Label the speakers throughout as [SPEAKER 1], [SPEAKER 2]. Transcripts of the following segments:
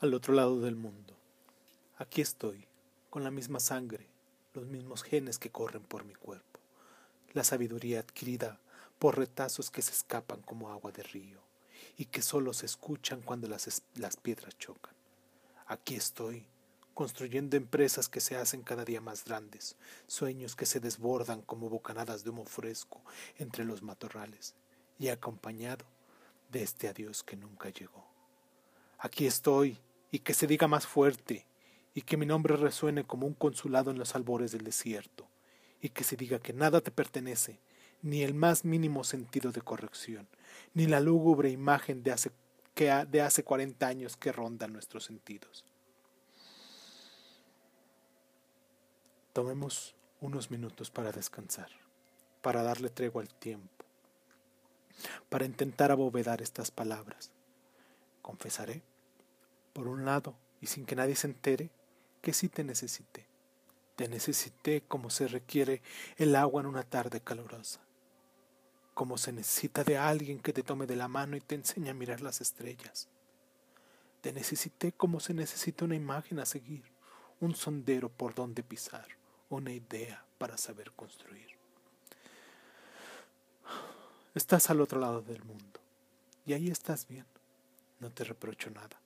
[SPEAKER 1] al otro lado del mundo. Aquí estoy, con la misma sangre, los mismos genes que corren por mi cuerpo, la sabiduría adquirida por retazos que se escapan como agua de río y que solo se escuchan cuando las, las piedras chocan. Aquí estoy, construyendo empresas que se hacen cada día más grandes, sueños que se desbordan como bocanadas de humo fresco entre los matorrales, y acompañado de este adiós que nunca llegó. Aquí estoy, y que se diga más fuerte, y que mi nombre resuene como un consulado en los albores del desierto, y que se diga que nada te pertenece, ni el más mínimo sentido de corrección, ni la lúgubre imagen de hace, que de hace cuarenta años que ronda nuestros sentidos. Tomemos unos minutos para descansar, para darle tregua al tiempo, para intentar abovedar estas palabras. Confesaré por un lado, y sin que nadie se entere, que sí te necesité. Te necesité como se requiere el agua en una tarde calurosa, como se necesita de alguien que te tome de la mano y te enseñe a mirar las estrellas. Te necesité como se necesita una imagen a seguir, un sondero por donde pisar, una idea para saber construir. Estás al otro lado del mundo y ahí estás bien, no te reprocho nada.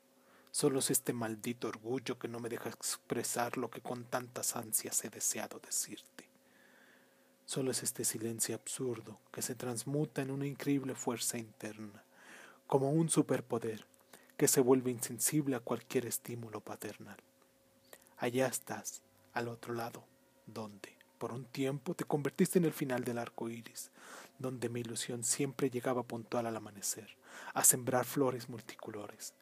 [SPEAKER 1] Solo es este maldito orgullo que no me deja expresar lo que con tantas ansias he deseado decirte. Solo es este silencio absurdo que se transmuta en una increíble fuerza interna, como un superpoder que se vuelve insensible a cualquier estímulo paternal. Allá estás, al otro lado, donde, por un tiempo, te convertiste en el final del arco iris, donde mi ilusión siempre llegaba puntual al amanecer, a sembrar flores multicolores,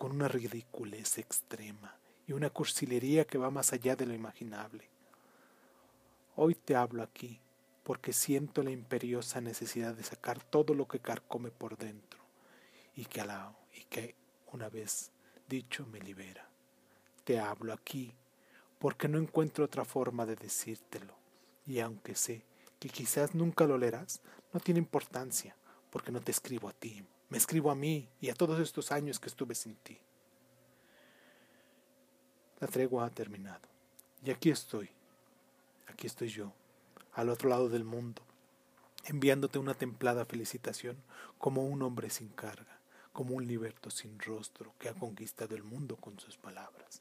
[SPEAKER 1] con una ridiculez extrema y una cursilería que va más allá de lo imaginable. Hoy te hablo aquí porque siento la imperiosa necesidad de sacar todo lo que carcome por dentro y que, la, y que una vez dicho me libera. Te hablo aquí porque no encuentro otra forma de decírtelo y aunque sé que quizás nunca lo leerás, no tiene importancia porque no te escribo a ti, me escribo a mí y a todos estos años que estuve sin ti. La tregua ha terminado. Y aquí estoy, aquí estoy yo, al otro lado del mundo, enviándote una templada felicitación como un hombre sin carga, como un liberto sin rostro que ha conquistado el mundo con sus palabras.